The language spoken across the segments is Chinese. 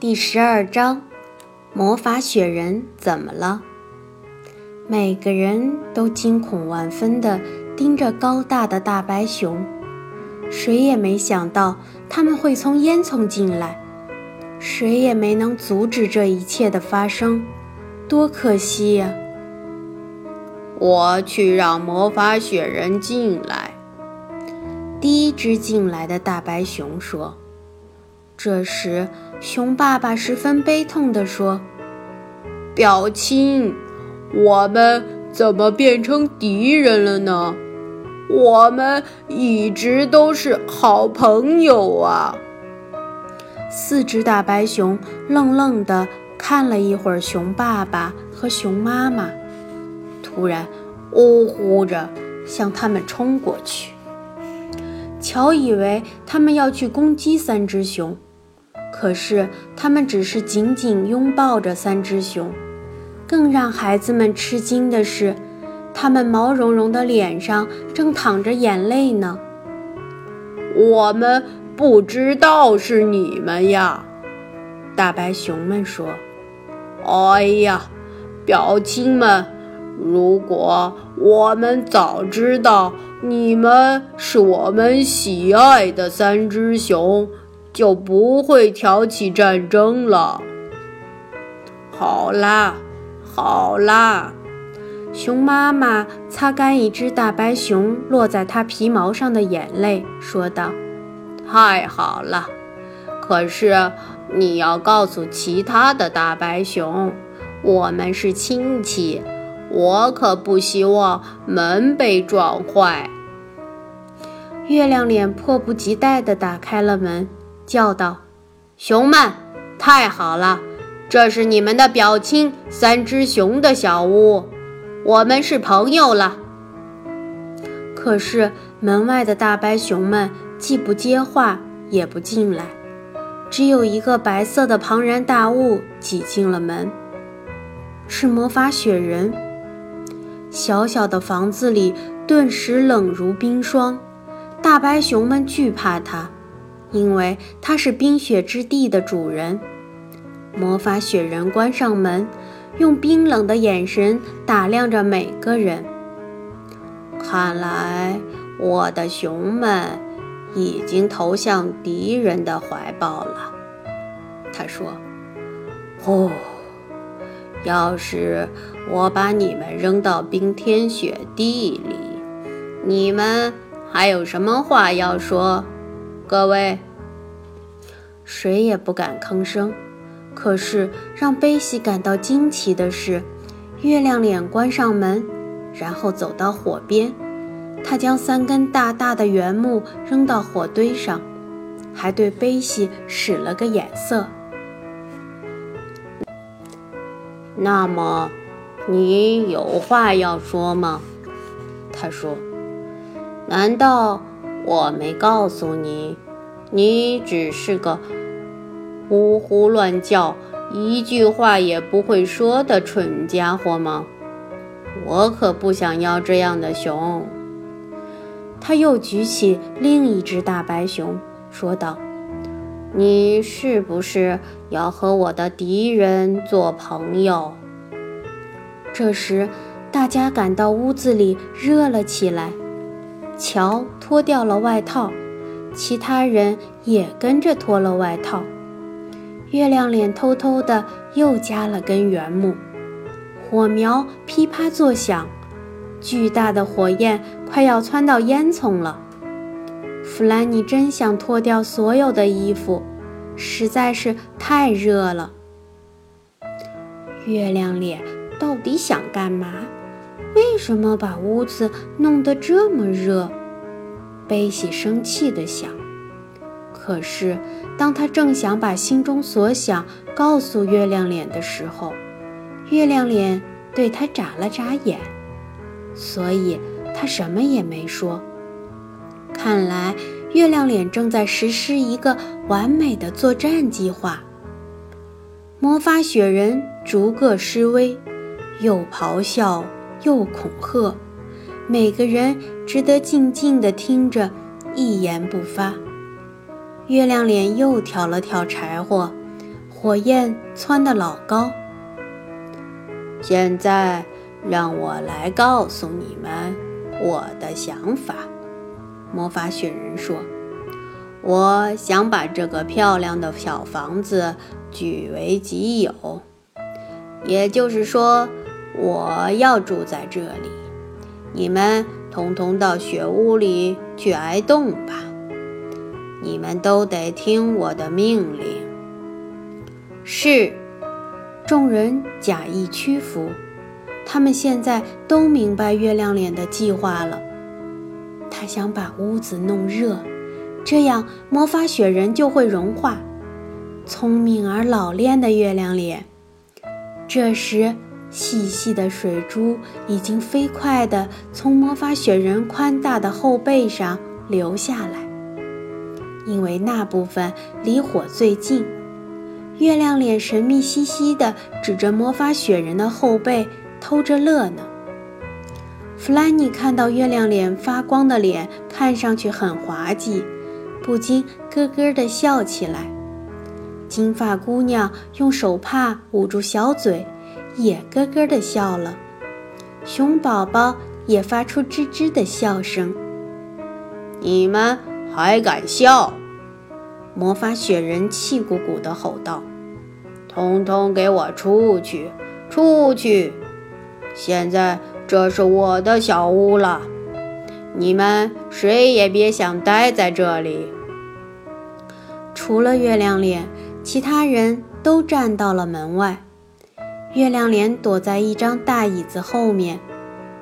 第十二章，魔法雪人怎么了？每个人都惊恐万分地盯着高大的大白熊，谁也没想到他们会从烟囱进来，谁也没能阻止这一切的发生，多可惜呀！我去让魔法雪人进来。第一只进来的大白熊说。这时，熊爸爸十分悲痛地说：“表亲，我们怎么变成敌人了呢？我们一直都是好朋友啊！”四只大白熊愣愣地看了一会儿熊爸爸和熊妈妈，突然呜呼着向他们冲过去。乔以为他们要去攻击三只熊。可是，他们只是紧紧拥抱着三只熊。更让孩子们吃惊的是，他们毛茸茸的脸上正淌着眼泪呢。我们不知道是你们呀，大白熊们说。哎呀，表亲们，如果我们早知道你们是我们喜爱的三只熊。就不会挑起战争了。好啦，好啦，熊妈妈擦干一只大白熊落在它皮毛上的眼泪，说道：“太好了，可是你要告诉其他的大白熊，我们是亲戚，我可不希望门被撞坏。”月亮脸迫不及待地打开了门。叫道：“熊们，太好了！这是你们的表亲三只熊的小屋，我们是朋友了。”可是门外的大白熊们既不接话，也不进来，只有一个白色的庞然大物挤进了门，是魔法雪人。小小的房子里顿时冷如冰霜，大白熊们惧怕它。因为他是冰雪之地的主人，魔法雪人关上门，用冰冷的眼神打量着每个人。看来我的熊们已经投向敌人的怀抱了，他说：“哦，要是我把你们扔到冰天雪地里，你们还有什么话要说？”各位，谁也不敢吭声。可是让贝西感到惊奇的是，月亮脸关上门，然后走到火边，他将三根大大的圆木扔到火堆上，还对贝西使了个眼色。那么，你有话要说吗？他说：“难道？”我没告诉你，你只是个呼呼乱叫、一句话也不会说的蠢家伙吗？我可不想要这样的熊。他又举起另一只大白熊，说道：“你是不是要和我的敌人做朋友？”这时，大家感到屋子里热了起来。乔脱掉了外套，其他人也跟着脱了外套。月亮脸偷偷的又加了根圆木，火苗噼啪作响，巨大的火焰快要窜到烟囱了。弗兰尼真想脱掉所有的衣服，实在是太热了。月亮脸到底想干嘛？为什么把屋子弄得这么热？贝西生气地想。可是，当他正想把心中所想告诉月亮脸的时候，月亮脸对他眨了眨眼，所以他什么也没说。看来，月亮脸正在实施一个完美的作战计划。魔法雪人逐个施威，又咆哮。又恐吓，每个人只得静静地听着，一言不发。月亮脸又挑了挑柴火，火焰蹿得老高。现在让我来告诉你们我的想法。魔法雪人说：“我想把这个漂亮的小房子据为己有，也就是说，我要住在这里。你们通通到雪屋里去挨冻吧。你们都得听我的命令。”是。众人假意屈服，他们现在都明白月亮脸的计划了。他想把屋子弄热，这样魔法雪人就会融化。聪明而老练的月亮脸。这时，细细的水珠已经飞快地从魔法雪人宽大的后背上流下来，因为那部分离火最近。月亮脸神秘兮兮地指着魔法雪人的后背，偷着乐呢。弗兰妮看到月亮脸发光的脸，看上去很滑稽，不禁咯咯地笑起来。金发姑娘用手帕捂住小嘴，也咯咯地笑了。熊宝宝也发出吱吱的笑声。你们还敢笑？魔法雪人气鼓鼓地吼道：“通通给我出去！出去！现在这是我的小屋了，你们谁也别想待在这里。”除了月亮脸，其他人都站到了门外。月亮脸躲在一张大椅子后面，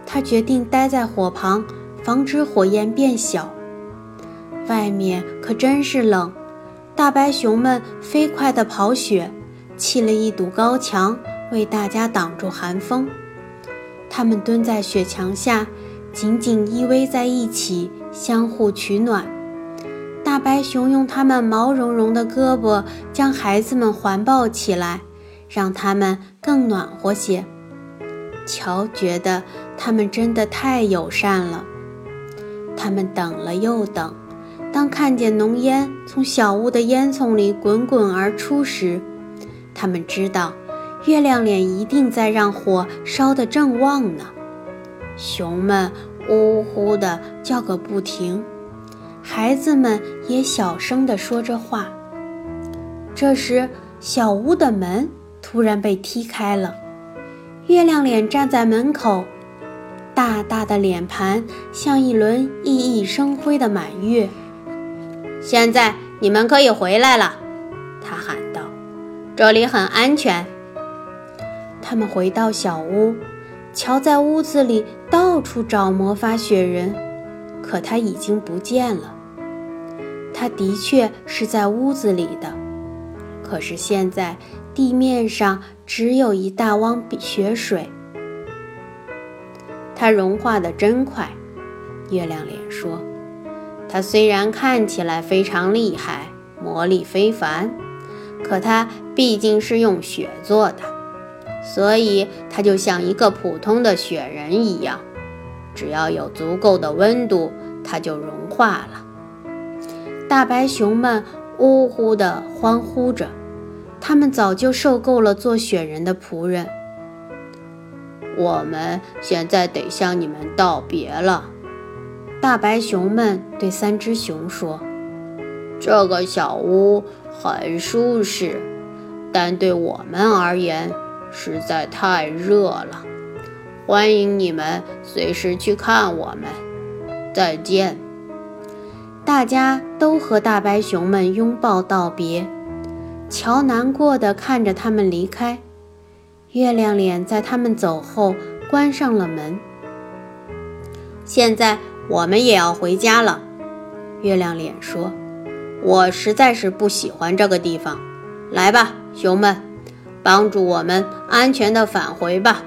他决定待在火旁，防止火焰变小。外面可真是冷。大白熊们飞快地跑雪，砌了一堵高墙，为大家挡住寒风。它们蹲在雪墙下，紧紧依偎在一起，相互取暖。大白熊用它们毛茸茸的胳膊将孩子们环抱起来，让他们更暖和些。乔觉得他们真的太友善了。他们等了又等。当看见浓烟从小屋的烟囱里滚滚而出时，他们知道月亮脸一定在让火烧得正旺呢。熊们呜呼地叫个不停，孩子们也小声地说着话。这时，小屋的门突然被踢开了，月亮脸站在门口，大大的脸盘像一轮熠熠生辉的满月。现在你们可以回来了，他喊道：“这里很安全。”他们回到小屋，乔在屋子里到处找魔法雪人，可他已经不见了。他的确是在屋子里的，可是现在地面上只有一大汪雪水。它融化的真快，月亮脸说。它虽然看起来非常厉害，魔力非凡，可它毕竟是用雪做的，所以它就像一个普通的雪人一样，只要有足够的温度，它就融化了。大白熊们呜呼地欢呼着，他们早就受够了做雪人的仆人。我们现在得向你们道别了。大白熊们对三只熊说：“这个小屋很舒适，但对我们而言实在太热了。欢迎你们随时去看我们。再见！”大家都和大白熊们拥抱道别。乔难过的看着他们离开。月亮脸在他们走后关上了门。现在。我们也要回家了，月亮脸说：“我实在是不喜欢这个地方。来吧，熊们，帮助我们安全的返回吧。”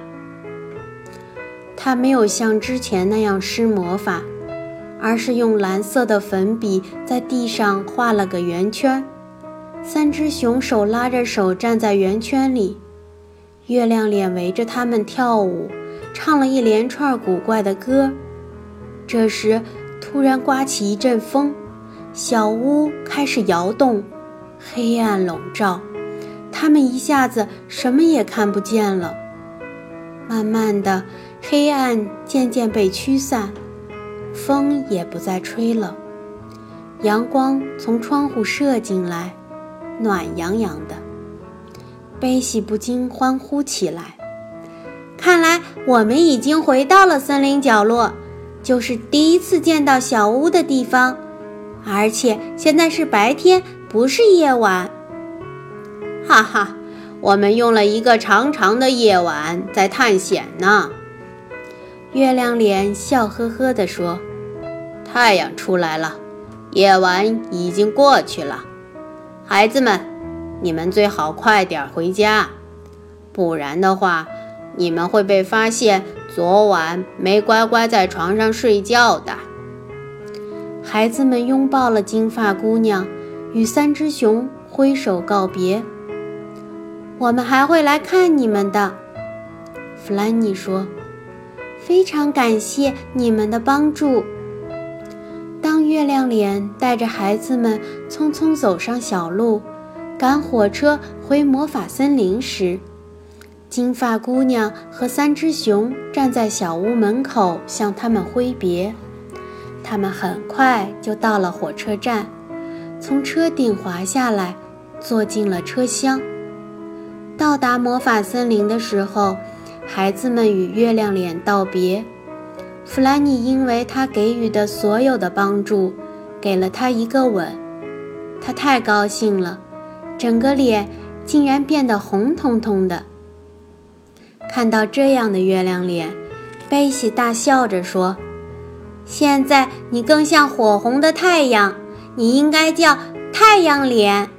他没有像之前那样施魔法，而是用蓝色的粉笔在地上画了个圆圈。三只熊手拉着手站在圆圈里，月亮脸围着他们跳舞，唱了一连串古怪的歌。这时，突然刮起一阵风，小屋开始摇动，黑暗笼罩，他们一下子什么也看不见了。慢慢的，黑暗渐渐被驱散，风也不再吹了，阳光从窗户射进来，暖洋洋的。贝喜不禁欢呼起来：“看来我们已经回到了森林角落，就是第一次见到小屋的地方，而且现在是白天，不是夜晚。”哈哈，我们用了一个长长的夜晚在探险呢。月亮脸笑呵呵地说：“太阳出来了，夜晚已经过去了，孩子们。”你们最好快点回家，不然的话，你们会被发现昨晚没乖乖在床上睡觉的。孩子们拥抱了金发姑娘，与三只熊挥手告别。我们还会来看你们的，弗兰妮说。非常感谢你们的帮助。月亮脸带着孩子们匆匆走上小路。赶火车回魔法森林时，金发姑娘和三只熊站在小屋门口向他们挥别。他们很快就到了火车站，从车顶滑下来，坐进了车厢。到达魔法森林的时候，孩子们与月亮脸道别。弗兰妮因为他给予的所有的帮助，给了他一个吻。他太高兴了。整个脸竟然变得红彤彤的。看到这样的月亮脸，贝西大笑着说：“现在你更像火红的太阳，你应该叫太阳脸。”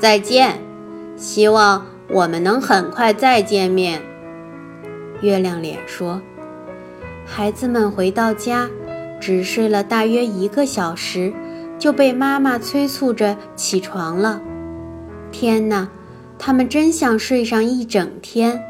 再见，希望我们能很快再见面。”月亮脸说。孩子们回到家，只睡了大约一个小时。就被妈妈催促着起床了。天哪，他们真想睡上一整天。